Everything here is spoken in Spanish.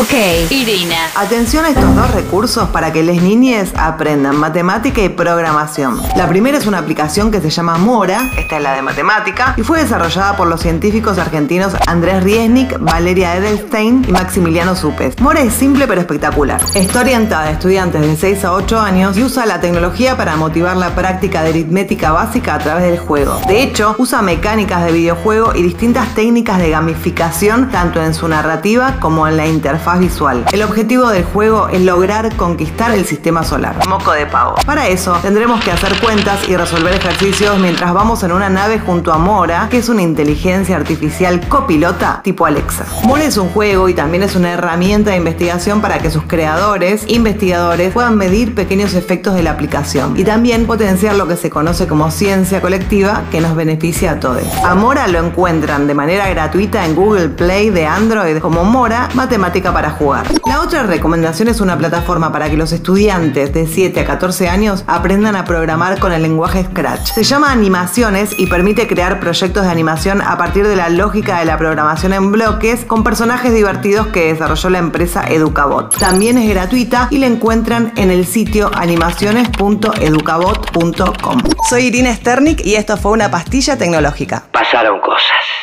Ok, Irina. Atención a estos dos recursos para que les niñes aprendan matemática y programación. La primera es una aplicación que se llama Mora, esta es la de matemática, y fue desarrollada por los científicos argentinos Andrés Riesnik, Valeria Edelstein y Maximiliano Supes. Mora es simple pero espectacular. Está orientada a estudiantes de 6 a 8 años y usa la tecnología para motivar la práctica de aritmética básica a través del juego. De hecho, usa mecánicas de videojuego y distintas técnicas de gamificación tanto en su narrativa como en la interfaz visual. El objetivo del juego es lograr conquistar el sistema solar. Moco de pavo. Para eso, tendremos que hacer cuentas y resolver ejercicios mientras vamos en una nave junto a Mora, que es una inteligencia artificial copilota tipo Alexa. Mora es un juego y también es una herramienta de investigación para que sus creadores, investigadores, puedan medir pequeños efectos de la aplicación y también potenciar lo que se conoce como ciencia colectiva que nos beneficia a todos. A Mora lo encuentran de manera gratuita en Google Play de Android como Mora Matemática para jugar. La otra recomendación es una plataforma para que los estudiantes de 7 a 14 años aprendan a programar con el lenguaje Scratch. Se llama Animaciones y permite crear proyectos de animación a partir de la lógica de la programación en bloques con personajes divertidos que desarrolló la empresa Educabot. También es gratuita y la encuentran en el sitio animaciones.educabot.com. Soy Irina Sternik y esto fue una pastilla tecnológica. Pasaron cosas.